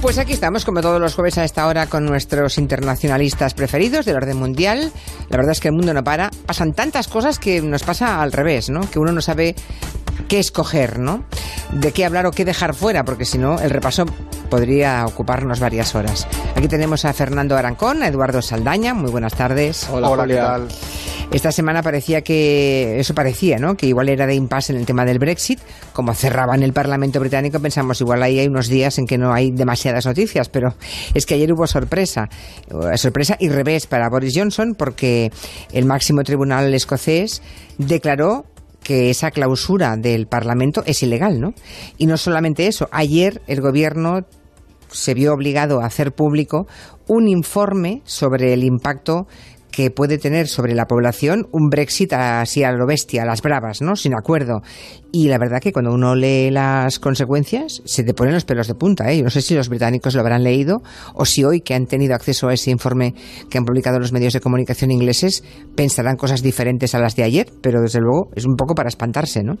Pues aquí estamos, como todos los jueves a esta hora, con nuestros internacionalistas preferidos del orden mundial. La verdad es que el mundo no para. Pasan tantas cosas que nos pasa al revés, ¿no? Que uno no sabe qué escoger, ¿no? De qué hablar o qué dejar fuera, porque si no, el repaso podría ocuparnos varias horas. Aquí tenemos a Fernando Arancón, a Eduardo Saldaña. Muy buenas tardes. Hola, Hola ¿qué tal? Esta semana parecía que, eso parecía, ¿no? Que igual era de impasse en el tema del Brexit. Como cerraban el Parlamento británico, pensamos igual ahí hay unos días en que no hay demasiadas noticias, pero es que ayer hubo sorpresa. Eh, sorpresa y revés para Boris Johnson porque el máximo tribunal escocés declaró que esa clausura del Parlamento es ilegal, ¿no? Y no solamente eso, ayer el gobierno se vio obligado a hacer público un informe sobre el impacto que puede tener sobre la población un Brexit así a lo bestia, a las bravas, ¿no? Sin acuerdo. Y la verdad que cuando uno lee las consecuencias, se te ponen los pelos de punta, ¿eh? Yo no sé si los británicos lo habrán leído o si hoy que han tenido acceso a ese informe que han publicado los medios de comunicación ingleses pensarán cosas diferentes a las de ayer, pero desde luego es un poco para espantarse, ¿no?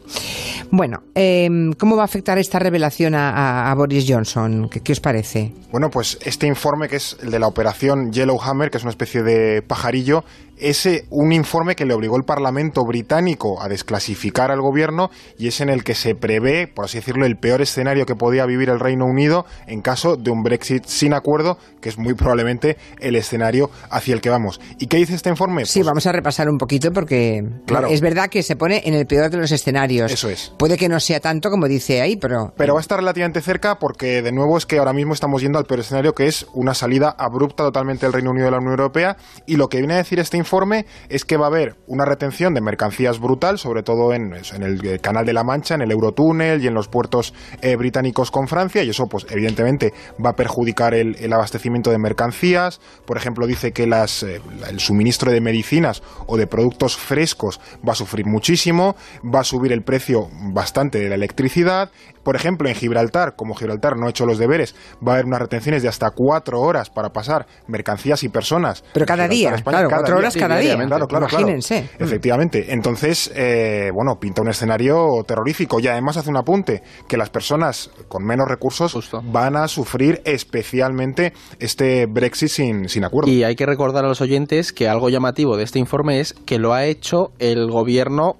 Bueno, em, ¿cómo va a afectar esta revelación a, Boris Johnson? ¿Qué, ¿Qué os parece? Bueno, pues este informe que es el de la operación Yellowhammer, que es una especie de pajarillo, es un informe que le obligó el Parlamento británico a desclasificar al gobierno y es en el que se prevé, por así decirlo, el peor escenario que podía vivir el Reino Unido en caso de un Brexit sin acuerdo, que es muy probablemente el escenario hacia el que vamos. ¿Y qué dice este informe? Sí, pues vamos a repasar un poquito porque claro, es verdad que se pone en el peor de los escenarios. Eso es. Puede que no sea tanto como dice ahí, pero... Pero va a estar relativamente cerca porque, de nuevo, es que ahora mismo estamos yendo al peor escenario que es una salida abrupta totalmente del Reino Unido de la Unión Europea y lo que viene a decir este informe informe es que va a haber una retención de mercancías brutal, sobre todo en, el eh, Canal de la Mancha, en el Eurotúnel y en los puertos eh, británicos con Francia, y eso, pues, evidentemente, va a perjudicar el, abastecimiento de mercancías. Por ejemplo, dice que las, eh, el suministro de medicinas o de productos frescos va a sufrir muchísimo, va a subir el precio bastante de la electricidad. Por ejemplo, en Gibraltar, como Gibraltar no ha hecho los deberes, va a haber unas retenciones de hasta cuatro horas para pasar mercancías y personas. Pero cada día, claro, cuatro horas cada día. Claro, claro, Imagínense. Efectivamente. Entonces, eh, bueno, pinta un escenario terrorífico y además hace un apunte que las personas con menos recursos van a sufrir especialmente este Brexit sin, sin acuerdo. Y hay que recordar a los oyentes que algo llamativo de este informe es que lo ha hecho el gobierno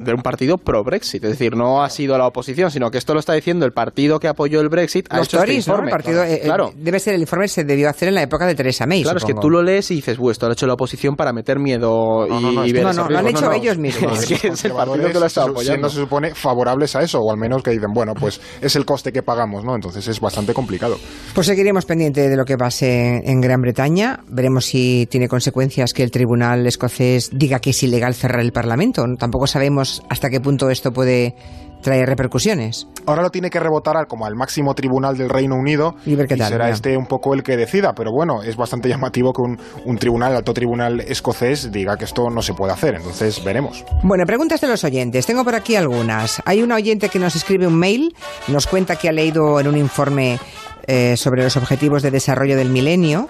de un partido pro-Brexit. Es decir, no ha sido la oposición, sino que esto lo está diciendo el partido que apoyó el Brexit. Los este informe. partido, eh, claro. debe ser el informe se debió hacer en la época de Teresa May. Claro, es que tú lo lees y dices, esto lo ha hecho la oposición para meter miedo y, ver No, no, lo han hecho ellos mismos. es que es el partido que lo está apoyando. se supone favorables a eso, o al menos que dicen, bueno, pues es el coste que pagamos, ¿no? Entonces es bastante complicado. Pues seguiremos pendiente de lo que pase en Gran Bretaña. Veremos si tiene consecuencias que el tribunal escocés diga que es ilegal cerrar el Parlamento. Tampoco sabemos hasta qué punto esto puede traer repercusiones. Ahora lo tiene que rebotar al, como al máximo tribunal del Reino Unido y, ver qué tal, será este un poco el que decida, pero bueno, es bastante llamativo que un, un tribunal, el alto tribunal escocés, diga que esto no se puede hacer, entonces veremos. Bueno, preguntas de los oyentes, tengo por aquí algunas. Hay un oyente que nos escribe un mail, nos cuenta que ha leído en un informe eh, sobre los objetivos de desarrollo del milenio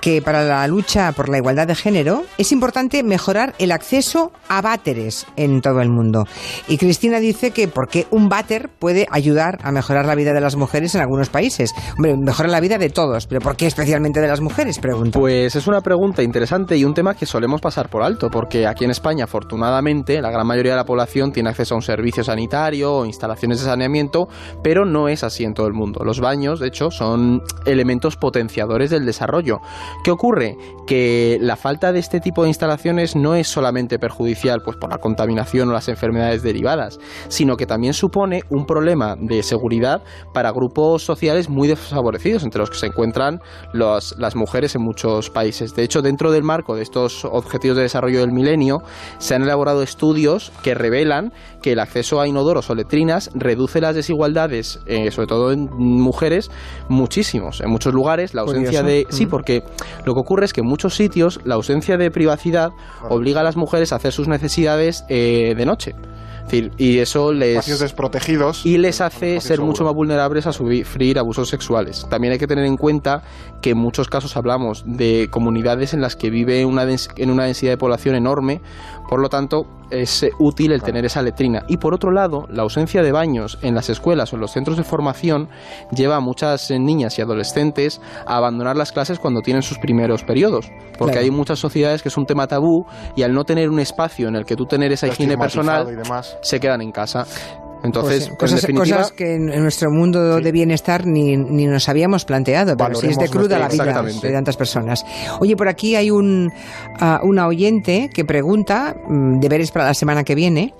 que para la lucha por la igualdad de género es importante mejorar el acceso a váteres en todo el mundo. Y Cristina dice que porque un váter puede ayudar a mejorar la vida de las mujeres en algunos países. Hombre, mejora la vida de todos, pero ¿por qué especialmente de las mujeres? Pregunto. Pues es una pregunta interesante y un tema que solemos pasar por alto, porque aquí en España, afortunadamente, la gran mayoría de la población tiene acceso a un servicio sanitario o instalaciones de saneamiento, pero no es así en todo el mundo. Los baños, de hecho, son elementos potenciadores del desarrollo. ¿Qué ocurre? Que la falta de este tipo de instalaciones no es solamente perjudicial pues, por la contaminación o las enfermedades derivadas, sino que también supone un problema de seguridad para grupos sociales muy desfavorecidos, entre los que se encuentran las mujeres en muchos países. De hecho, dentro del marco de estos objetivos de desarrollo del milenio, se han elaborado estudios que revelan que el acceso a inodoros o letrinas reduce las desigualdades, eh, sobre todo en mujeres, muchísimos. En muchos lugares la ausencia de... Sí, mm. porque lo que ocurre es que en muchos sitios la ausencia de privacidad obliga a las mujeres a hacer sus necesidades eh, de noche y eso les... Espacios desprotegidos. Y les hace ser mucho más vulnerables a sufrir abusos sexuales. También hay que tener en cuenta que en muchos casos hablamos de comunidades en las que vive una en una densidad de población enorme, por lo tanto es útil el tener esa letrina. Y por otro lado, la ausencia de baños en las escuelas o en los centros de formación lleva a muchas niñas y adolescentes a abandonar las clases cuando tienen sus primeros periodos. Porque hay muchas sociedades que es un tema tabú y al no tener un espacio en el que tú tener esa higiene personal, se quedan en casa. Entonces, pues cosas, que en nuestro mundo de bienestar ni, ni, nos habíamos planteado, pero si es de cruda la vida de tantas personas. Oye, por aquí hay un, uh, una oyente que pregunta, mm, deberes para la semana que viene,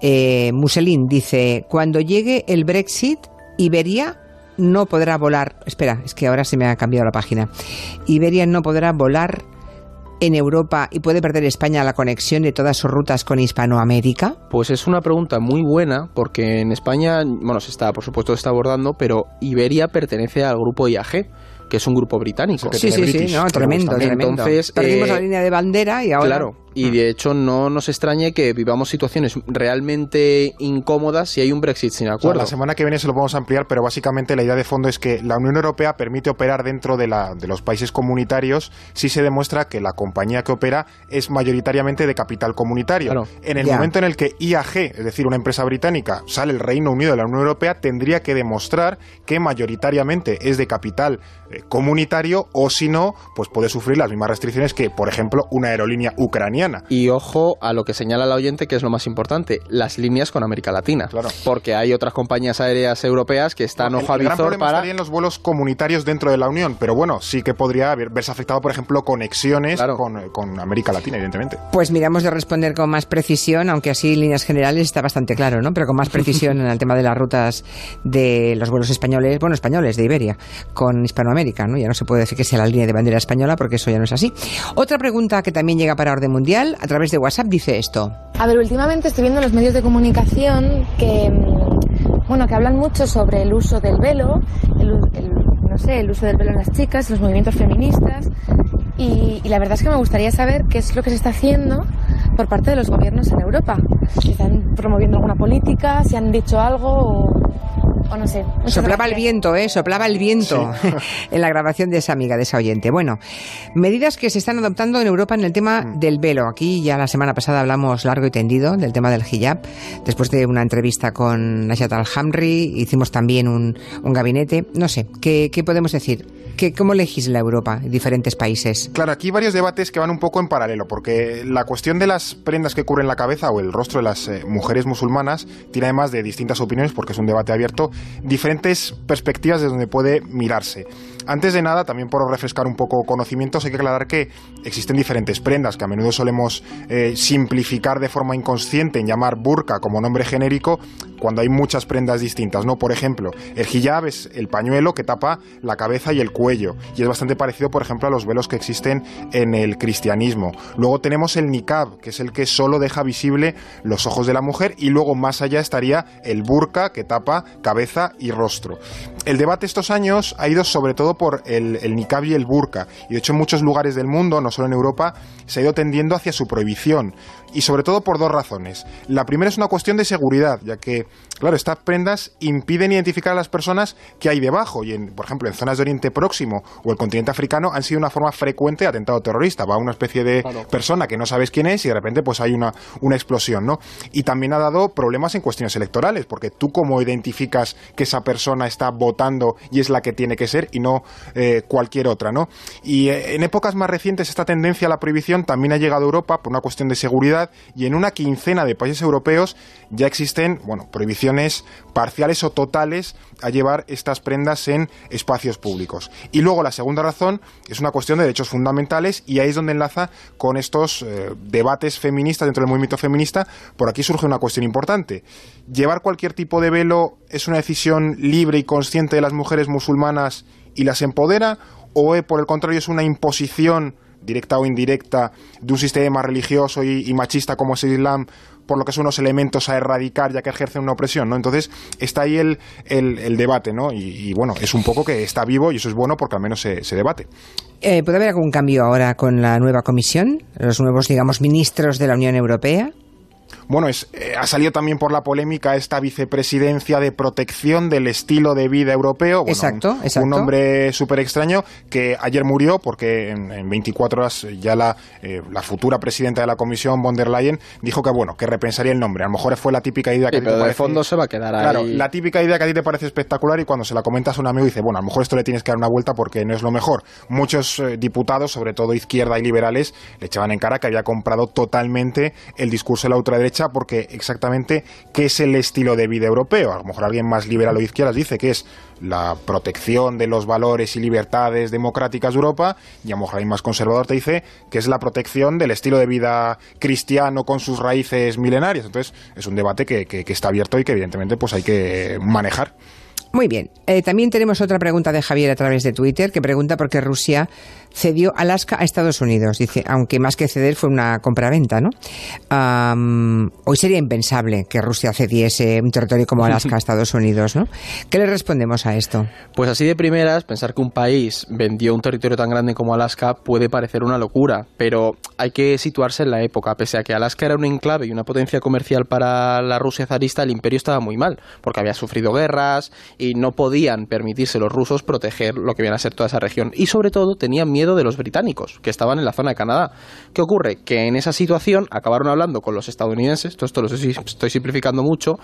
eh, Muselín dice, cuando llegue el Brexit, Iberia no podrá volar, espera, es que ahora se me ha cambiado la página, Iberia no podrá volar en Europa y puede perder España la conexión de todas sus rutas con Hispanoamérica? Pues es una pregunta muy buena porque en España, bueno, se está, por supuesto, se está abordando, pero Iberia pertenece al grupo IAG que es un grupo británico. Sí, sí, sí, no, tremendo, tremendo. Entonces, Perdimos la eh, línea de bandera y ahora... Claro, y ah. de hecho no nos extrañe que vivamos situaciones realmente incómodas si hay un Brexit sin acuerdo. la semana que viene se lo podemos ampliar, pero básicamente la idea de fondo es que la Unión Europea permite operar dentro de, la, de los países comunitarios si se demuestra que la compañía que opera es mayoritariamente de capital comunitario. En el momento en el que IAG, es decir, una empresa británica, sale el Reino Unido de la Unión Europea, tendría que demostrar que mayoritariamente es de capital eh, comunitario o si no, pues puede sufrir las mismas restricciones que, por ejemplo, una aerolínea ucraniana y ojo a lo que señala la oyente, que es lo más importante, las líneas con América Latina. Claro. Porque hay otras compañías aéreas europeas que están ojo a visor para... los vuelos comunitarios dentro de la Unión, pero bueno, sí que podría verse afectado, por ejemplo, conexiones con, con, América Latina, evidentemente. Pues miramos de responder con más precisión, aunque así en líneas generales está bastante claro, ¿no? Pero con más precisión en el tema de las rutas de los vuelos españoles, bueno, españoles de Iberia, con Hispanoamérica, ¿no? Ya no se puede decir que sea la línea de bandera española porque eso ya no es así. Otra pregunta que también llega para orden mundial a través de WhatsApp dice esto. A ver, últimamente estoy viendo en los medios de comunicación que, mm, bueno, que hablan mucho sobre el uso del velo, el, no sé, el uso del velo en las chicas, los movimientos feministas. Y, y, la verdad es que me gustaría saber qué es lo que se está haciendo por parte de los gobiernos en Europa. Si están promoviendo alguna política, si han dicho algo o, no sé. Soplaba el viento, ¿eh? Soplaba el viento en la grabación de esa amiga, de esa oyente. Bueno, medidas que se están adoptando en Europa en el tema mm. del velo. Aquí ya la semana pasada hablamos largo y tendido del tema del hijab. Después de una entrevista con Nashat Al-Hamri, hicimos también un, gabinete. No sé, ¿qué, qué podemos decir? ¿Qué, ¿Cómo legisla Europa en diferentes países? Claro, aquí hay varios debates que van un poco en paralelo, porque la cuestión de las prendas que cubren la cabeza o el rostro de las eh, mujeres musulmanas tiene además de distintas opiniones, porque es un debate abierto, diferentes perspectivas de donde puede mirarse. Antes de nada, también por refrescar un poco conocimientos, hay que aclarar que existen diferentes prendas que a menudo solemos eh, simplificar de forma inconsciente en llamar burka como nombre genérico cuando hay muchas prendas distintas, ¿no? Por ejemplo, el hijab es el pañuelo que tapa la cabeza y el cuello y es bastante parecido, por ejemplo, a los velos que existen en el cristianismo. Luego tenemos el niqab, que es el que solo deja visible los ojos de la mujer y luego más allá estaría el burka que tapa cabeza y rostro. El debate estos años ha ido sobre todo por el, el niqab y el burka. Y de hecho en muchos lugares del mundo, no solo en Europa, se ha ido tendiendo hacia su prohibición y sobre todo por dos razones. La primera es una cuestión de seguridad, ya que, claro, estas prendas impiden identificar a las personas que hay debajo y, en, por ejemplo, en zonas de Oriente Próximo o el continente africano han sido una forma frecuente de atentado terrorista. Va una especie de persona que no sabes quién es y de repente pues hay una, una explosión, ¿no? Y también ha dado problemas en cuestiones electorales, porque tú cómo identificas que esa persona está votando y es la que tiene que ser y no eh, cualquier otra, ¿no? Y eh, en épocas más recientes esta tendencia a la prohibición también ha llegado a Europa por una cuestión de seguridad y en una quincena de países europeos ya existen, bueno, prohibiciones parciales o totales a llevar estas prendas en espacios públicos. Y luego la segunda razón es una cuestión de derechos fundamentales y ahí es donde enlaza con estos eh, debates feministas dentro del movimiento feminista. Por aquí surge una cuestión importante. ¿Llevar cualquier tipo de velo es una decisión libre y consciente de las mujeres musulmanas y las empodera o eh, por el contrario es una imposición directa o indirecta, de un sistema religioso y, machista como es el Islam, por lo que son unos elementos a erradicar ya que ejercen una opresión, ¿no? Entonces está ahí el, el, debate, ¿no? Y, bueno, es un poco que está vivo y eso es bueno porque al menos se, debate. Eh, ¿Puede haber algún cambio ahora con la nueva comisión? Los nuevos, digamos, ministros de la Unión Europea. Bueno, es, eh, ha salido también por la polémica esta vicepresidencia de protección del estilo de vida europeo. exacto, un, exacto. Un nombre súper extraño que ayer murió porque en, 24 horas ya la, eh, la, futura presidenta de la Comisión, von der Leyen, dijo que bueno, que repensaría el nombre. A lo mejor fue la típica idea que sí, a ti pero te de parece, fondo se va a quedar ahí. Claro, la típica idea que a ti te parece espectacular y cuando se la comentas a un amigo dice, bueno, a lo mejor esto le tienes que dar una vuelta porque no es lo mejor. Muchos eh, diputados, sobre todo izquierda y liberales, le echaban en cara que había comprado totalmente el discurso de la ultraderecha porque exactamente qué es el estilo de vida europeo. A lo mejor alguien más liberal o izquierda dice que es la protección de los valores y libertades democráticas de Europa y a lo mejor alguien más conservador te dice que es la protección del estilo de vida cristiano con sus raíces milenarias. Entonces es un debate que, que, que está abierto y que evidentemente pues hay que manejar. Muy bien. Eh, también tenemos otra pregunta de Javier a través de Twitter que pregunta por qué Rusia cedió Alaska a Estados Unidos. Dice, aunque más que ceder fue una compraventa, ¿no? Um, hoy sería impensable que Rusia cediese un territorio como Alaska a Estados Unidos, ¿no? ¿Qué le respondemos a esto? Pues así de primeras, pensar que un país vendió un territorio tan grande como Alaska puede parecer una locura, pero hay que situarse en la época. Pese a que Alaska era un enclave y una potencia comercial para la Rusia zarista, el imperio estaba muy mal, porque había sufrido guerras y no podían permitirse los rusos proteger lo que viene a ser toda esa región. Y sobre todo tenían miedo de los británicos, que estaban en la zona de Canadá. ¿Qué ocurre? Que en esa situación acabaron hablando con los estadounidenses, todo esto lo estoy simplificando mucho,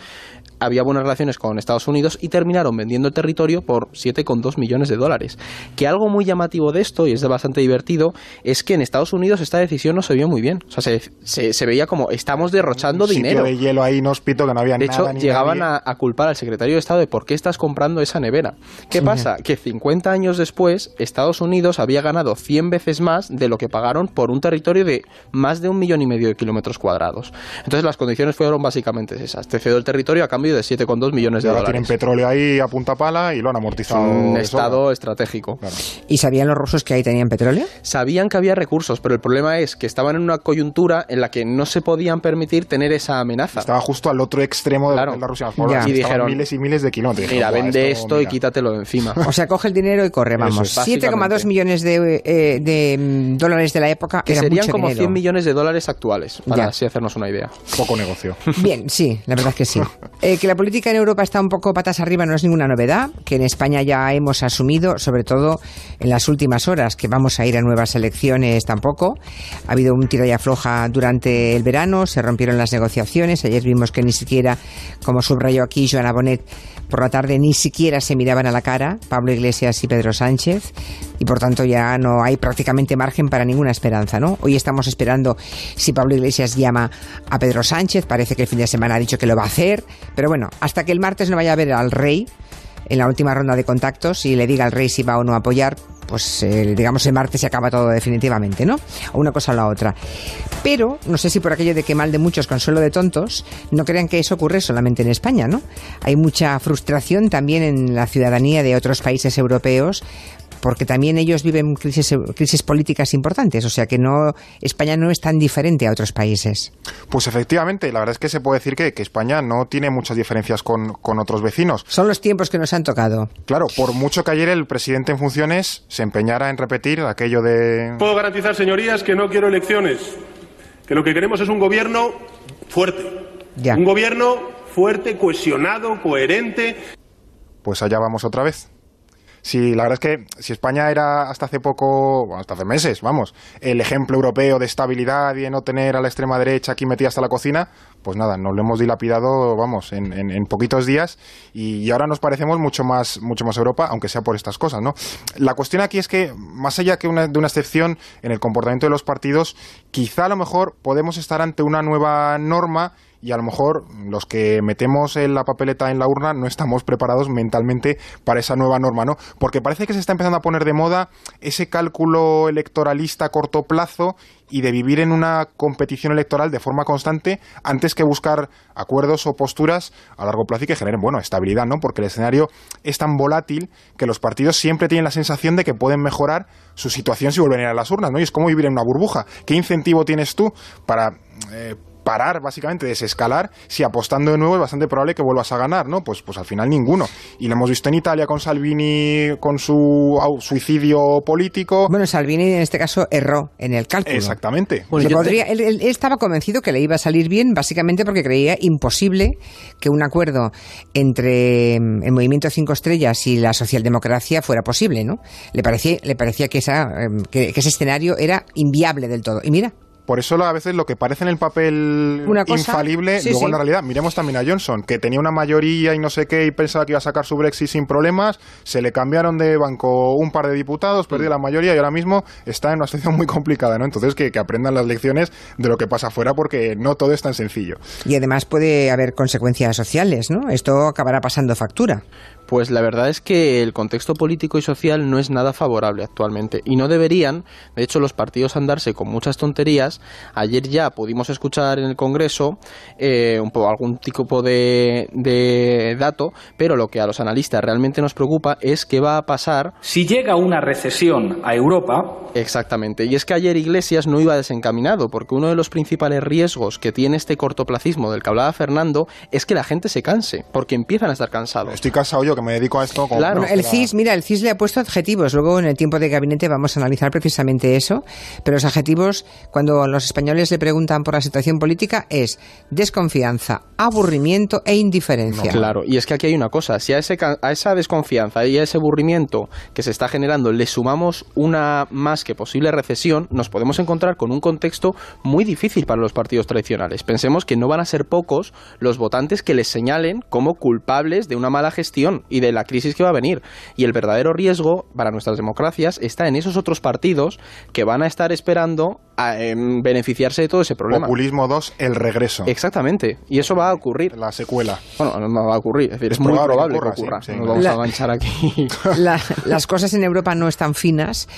había buenas relaciones con Estados Unidos y terminaron vendiendo el territorio por 7,2 millones de dólares. Que algo muy llamativo de esto, y es bastante divertido, es que en Estados Unidos esta decisión no se vio muy bien. O sea, se, se, se veía como estamos derrochando Un dinero. De hielo ahí inhóspito que no había De nada. hecho, ni llegaban a, a culpar al secretario de Estado de por qué estás comprando esa nevera. ¿Qué Sí. pasa? Que 50 años después, Estados Unidos había ganado 100 veces más de lo que pagaron por un territorio de más de un millón y medio de kilómetros cuadrados. Entonces, las condiciones fueron básicamente esas. Te cedo el territorio a cambio de 7,2 millones de ahora tienen dólares. petróleo ahí a punta pala y lo han amortizado. Un estado sobra. estratégico. Claro. ¿Y sabían los rusos que ahí tenían petróleo? Sabían que había recursos, pero el problema es que estaban en una coyuntura en la que no se podían permitir tener esa amenaza. Estaba justo al otro extremo de Claro. la Rusia. Y dijeron, miles y miles de kilómetros. Mira, vende "Buah, esto y mira". quítatelo de encima. O sea, coge el dinero y corre, vamos. es. 7,2 Básicamente. millones de, eh, de mm, dólares de la época que era serían mucho como dinero. 100 millones de dólares actuales, para Ya. así hacernos una idea. Poco negocio. Bien, sí, la verdad es que sí. Eh, que la política en Europa está un poco patas arriba no es ninguna novedad, que en España ya hemos asumido, sobre todo en las últimas horas, que vamos a ir a nuevas elecciones tampoco. Ha habido un tira y afloja durante el verano, se rompieron las negociaciones, ayer vimos que ni siquiera, como subrayó aquí Joana Bonet, por la tarde ni siquiera se miraban a la cara Pablo Iglesias y Pedro Sánchez y por tanto ya no hay prácticamente margen para ninguna esperanza, ¿no? Hoy estamos esperando si Pablo Iglesias llama a Pedro Sánchez, parece que el fin de semana ha dicho que lo va a hacer, pero bueno, hasta que el martes no vaya a ver al rey en la última ronda de contactos y le diga al rey si va o no a apoyar, pues digamos el martes se acaba todo definitivamente, ¿no? O una cosa o la otra. Pero, no sé si por aquello de que mal de muchos, consuelo de tontos, no crean que eso ocurre solamente en España, ¿no? Hay mucha frustración también en la ciudadanía de otros países europeos porque también ellos viven crisis, crisis políticas importantes, o sea que no España no es tan diferente a otros países. Pues efectivamente, la verdad es que se puede decir que, que España no tiene muchas diferencias con, con otros vecinos. Son los tiempos que nos han tocado. Claro, por mucho que ayer el presidente en funciones se empeñara en repetir aquello de... Puedo garantizar, señorías, que no quiero elecciones, que lo que queremos es un gobierno fuerte. Ya. Un gobierno fuerte, cohesionado, coherente. Pues allá vamos otra vez. Sí, la verdad es que si España era hasta hace poco, bueno, hasta hace meses, vamos, el ejemplo europeo de estabilidad y de no tener a la extrema derecha aquí metida hasta la cocina, pues nada, nos lo hemos dilapidado, vamos, en, en- en poquitos días y, y ahora nos parecemos mucho más, mucho más Europa, aunque sea por estas cosas, ¿no? La cuestión aquí es que, más allá que una- de una excepción en el comportamiento de los partidos, quizá a lo mejor podemos estar ante una nueva norma y a lo mejor los que metemos en la papeleta en la urna no estamos preparados mentalmente para esa nueva norma, ¿no? Porque parece que se está empezando a poner de moda ese cálculo electoralista a corto plazo y de vivir en una competición electoral de forma constante antes que buscar acuerdos o posturas a largo plazo y que generen, bueno, estabilidad, ¿no? Porque el escenario es tan volátil que los partidos siempre tienen la sensación de que pueden mejorar su situación si vuelven a ir a las urnas, ¿no? Y es como vivir en una burbuja. ¿Qué incentivo tienes tú para... eh, parar, básicamente, desescalar, si apostando de nuevo es bastante probable que vuelvas a ganar, ¿no? Pues, pues al final ninguno. Y lo hemos visto en Italia con Salvini, con su suicidio político. Bueno, Salvini en este caso erró en el cálculo. Exactamente. él, estaba convencido que le iba a salir bien, básicamente porque creía imposible que un acuerdo entre mm, el Movimiento Cinco Estrellas y la socialdemocracia fuera posible, ¿no? Le parecía, le parecía que, esa, em, que ese escenario era inviable del todo. Y mira, por eso a veces lo que parece en el papel infalible, luego en la realidad, miremos también a Johnson, que tenía una mayoría y no sé qué y pensaba que iba a sacar su Brexit sin problemas, se le cambiaron de banco un par de diputados, perdió la mayoría y ahora mismo está en una situación muy complicada, ¿no? Entonces que, que aprendan las lecciones de lo que pasa afuera porque no todo es tan sencillo. Y además puede haber consecuencias sociales, ¿no? Esto acabará pasando factura. Pues la verdad es que el contexto político y social no es nada favorable actualmente y no deberían, de hecho los partidos andarse con muchas tonterías. Ayer ya pudimos escuchar en el Congreso eh, un poco, algún tipo de, de dato, pero lo que a los analistas realmente nos preocupa es qué va a pasar si llega una recesión a Europa. Exactamente, y es que ayer Iglesias no iba desencaminado porque uno de los principales riesgos que tiene este cortoplacismo del que hablaba Fernando es que la gente se canse, porque empiezan a estar cansados. Estoy cansado yo que me dedico a esto. claro, el CIS, mira, el CIS le ha puesto adjetivos. Luego en el tiempo de gabinete vamos a analizar precisamente eso. Pero los adjetivos, cuando los españoles le preguntan por la situación política, es desconfianza, aburrimiento e indiferencia. claro, y es que aquí hay una cosa. Si a, ese, a esa desconfianza y a ese aburrimiento que se está generando le sumamos una más que posible recesión, nos podemos encontrar con un contexto muy difícil para los partidos tradicionales. Pensemos que no van a ser pocos los votantes que les señalen como culpables de una mala gestión y de la crisis que va a venir. Y el verdadero riesgo para nuestras democracias está en esos otros partidos que van a estar esperando a em, beneficiarse de todo ese problema. Populismo 2, el regreso. Exactamente. Y eso va a ocurrir. La secuela. Bueno, no va a ocurrir. Es decir, es, muy probable, que ocurra. Nos vamos a avanzar aquí. las cosas en Europa no están finas,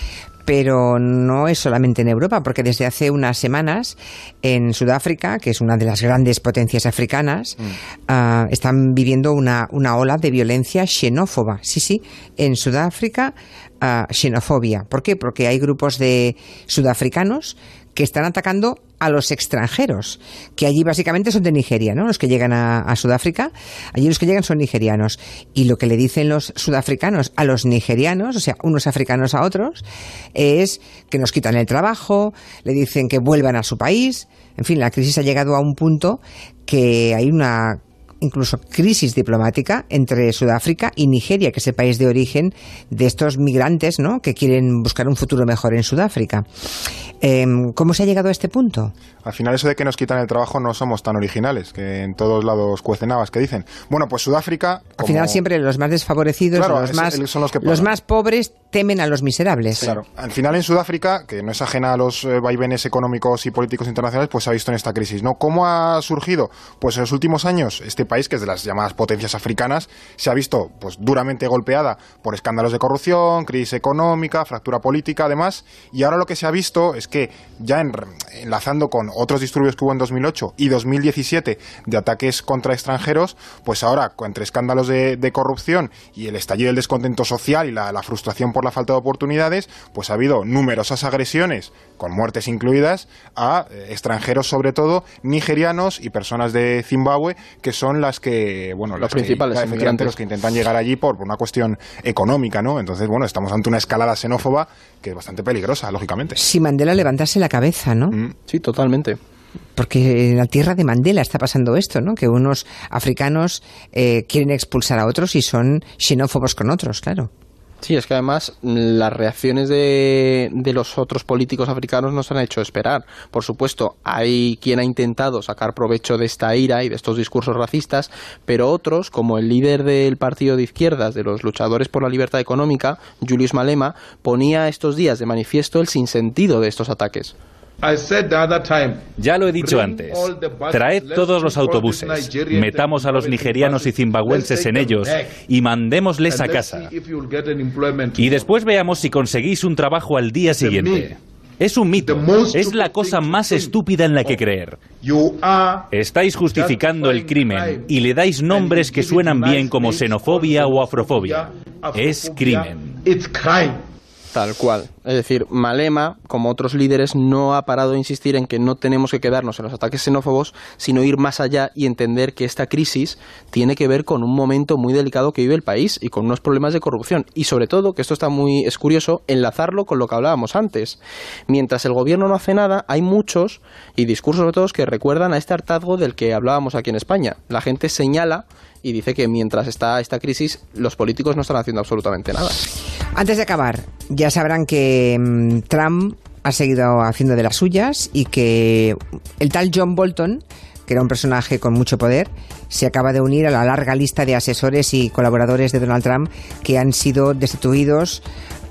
pero no es solamente en Europa, porque desde hace unas semanas en Sudáfrica, que es una de las grandes potencias africanas, mm. ah, están viviendo una, una, ola de violencia xenófoba. Sí, sí, en Sudáfrica, uh, xenofobia. ¿Por qué? Porque hay grupos de sudafricanos que están atacando a los extranjeros, que allí básicamente son de Nigeria, ¿no? Los que llegan a, Sudáfrica, allí los que llegan son nigerianos. Y lo que le dicen los sudafricanos a los nigerianos, o sea, unos africanos a otros, es que nos quitan el trabajo, le dicen que vuelvan a su país. En fin, la crisis ha llegado a un punto que hay una incluso crisis diplomática entre Sudáfrica y Nigeria, que es el país de origen de estos migrantes ¿no? que quieren buscar un futuro mejor en Sudáfrica. Em, ¿Cómo se ha llegado a este punto? Al final eso de que nos quitan el trabajo no somos tan originales, que en todos lados cuecen que dicen. Bueno, pues Sudáfrica... Al final siempre los más desfavorecidos, los, más, son los, que los más pobres temen a los miserables. Claro. Al final en Sudáfrica, que no es ajena a los eh, vaivenes económicos y políticos internacionales, pues se ha visto en esta crisis. ¿no? ¿Cómo ha surgido? Pues en los últimos años este país, que es de las llamadas potencias africanas, se ha visto pues duramente golpeada por escándalos de corrupción, crisis económica, fractura política, además, y ahora lo que se ha visto es que ya enlazando con otros disturbios que hubo en 2008 y 2017 de ataques contra extranjeros, pues ahora entre escándalos de, corrupción y el estallido del descontento social y la, la frustración por la falta de oportunidades, pues ha habido numerosas agresiones, con muertes incluidas, a eh, extranjeros sobre todo, nigerianos y personas de Zimbabue, que son las que, bueno, los principales que, los que intentan llegar allí por, por, una cuestión económica, ¿no? Entonces, bueno, estamos ante una escalada xenófoba que es bastante peligrosa, lógicamente. Si Mandela levantase la cabeza, ¿no? Mm. Sí, totalmente porque en la tierra de Mandela está pasando esto, ¿no? Que unos africanos eh, quieren expulsar a otros y son xenófobos con otros, claro. Sí, es que además las reacciones de, de, los otros políticos africanos nos han hecho esperar. Por supuesto, hay quien ha intentado sacar provecho de esta ira y de estos discursos racistas, pero otros, como el líder del partido de izquierdas, de los luchadores por la libertad económica, Julius Malema, ponía estos días de manifiesto el sinsentido de estos ataques. Ya lo he dicho antes. Traed todos los autobuses, metamos a los nigerianos y zimbabuenses en ellos y mandémosles a casa. Y después veamos si conseguís un trabajo al día siguiente. Es un mito. Es la cosa más estúpida en la que creer. Estáis justificando el crimen y le dais nombres que suenan bien como xenofobia o afrofobia. Es crimen. Tal cual. Es decir, Malema, como otros líderes, no ha parado de insistir en que no tenemos que quedarnos en los ataques xenófobos, sino ir más allá y entender que esta crisis tiene que ver con un momento muy delicado que vive el país y con unos problemas de corrupción. Y sobre todo, que esto está muy es curioso, enlazarlo con lo que hablábamos antes. Mientras el gobierno no hace nada, hay muchos, y discursos sobre todo, que recuerdan a este hartazgo del que hablábamos aquí en España. La gente señala y dice que mientras está esta crisis, los políticos no están haciendo absolutamente nada. Antes de acabar, ya sabrán que mm, Trump ha seguido haciendo de las suyas y que el tal John Bolton, que era un personaje con mucho poder, se acaba de unir a la larga lista de asesores y colaboradores de Donald Trump que han sido destituidos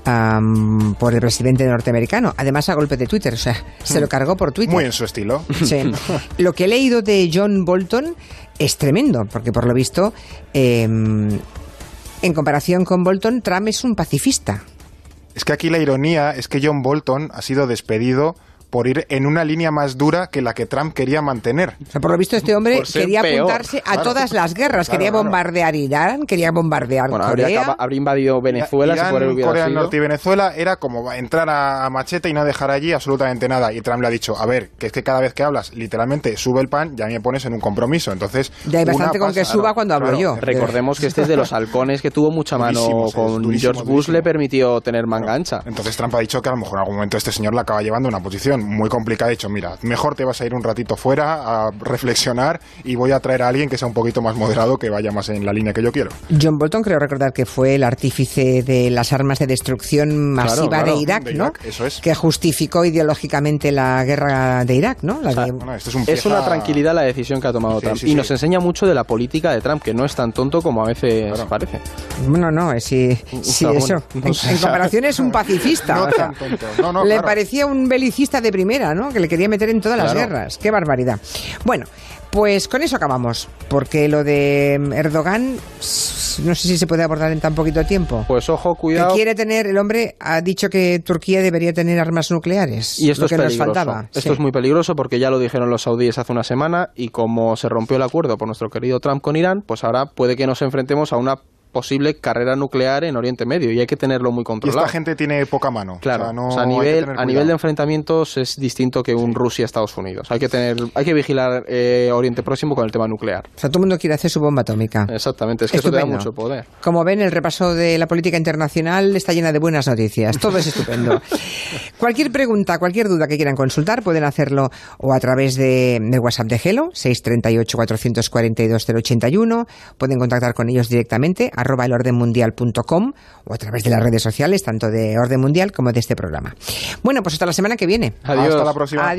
um, por el presidente norteamericano. Además, a golpe de Twitter. O sea, se lo cargó por Twitter. Muy en su estilo. Sí. Lo que he leído de John Bolton es tremendo, porque por lo visto, eh, en comparación con Bolton, Trump es un pacifista. Es que aquí la ironía es que John Bolton ha sido despedido por ir en una línea más dura que la que Trump quería mantener. O sea, por lo visto este hombre quería apuntarse a todas las guerras, quería bombardear Irán, quería bombardear bueno, Corea. Habría, habría, invadido Venezuela, Irán, si hubiera Corea del. Norte y Venezuela era como entrar a machete y no dejar allí absolutamente nada. Y Trump le ha dicho, a ver, que es que cada vez que hablas, literalmente sube el pan, ya me pones en un compromiso. Entonces, Ya hay bastante con pasa- que suba cuando hablo claro, yo. Recordemos que este es de los halcones que tuvo mucha mano Durísimo, con durísimo, George Bush, durísimo. le permitió tener manga ancha. Entonces Trump ha dicho que a lo mejor en algún momento este señor le acaba llevando a una posición muy complicada. Ha dicho, mira, mejor te vas a ir un ratito fuera a reflexionar y voy a traer a alguien que sea un poquito más moderado, que vaya más en la línea que yo quiero. John Bolton creo recordar que fue el artífice de las armas de destrucción masiva claro, de Irak, de ¿no? Irak, eso es. Que justificó ideológicamente la guerra de Irak, ¿no? La de- Bueno, esto es un Es una pieza- tranquilidad la decisión que ha tomado Sí, Trump. sí, y sí. nos enseña mucho de la política de Trump, que no es tan tonto como a veces Claro. parece. Bueno, no, es sí, sí, No, eso. bueno, En, o sea, en comparación es un pacifista. No o sea, tan tonto. No, no, le claro. parecía un belicista de primera, ¿no? Que le quería meter en todas las guerras. Qué barbaridad. Bueno, pues con eso acabamos. Porque lo de Erdogan, no sé si se puede abordar en tan poquito tiempo. Pues ojo, Que cuidado. quiere tener, el hombre ha dicho que Turquía debería tener armas nucleares. Y esto lo es que nos faltaba. Esto Sí. es muy peligroso porque ya lo dijeron los saudíes hace una semana y como se rompió el acuerdo por nuestro querido Trump con Irán, pues ahora puede que nos enfrentemos a una posible carrera nuclear en Oriente Medio y hay que tenerlo muy Y controlado. esta gente tiene poca mano. Claro, O sea, no o sea, a nivel, a nivel de enfrentamientos es distinto que un Rusia-Estados Unidos. Hay que tener, hay que vigilar eh, Oriente Próximo con el tema nuclear. O sea, todo el mundo quiere hacer su bomba atómica. Exactamente, es que eso te da Estupendo. mucho poder. Como ven, el repaso de la política internacional está llena de buenas noticias. Todo es estupendo. cualquier pregunta, cualquier duda que quieran consultar, pueden hacerlo o a través de, de WhatsApp de Hello, 638-442-081. Pueden contactar con ellos directamente, arroba elordenmundial.com o a través de las redes sociales, tanto de Orden Mundial como de este programa. Bueno, pues hasta la semana que viene. Adiós. Hasta la próxima. Adiós.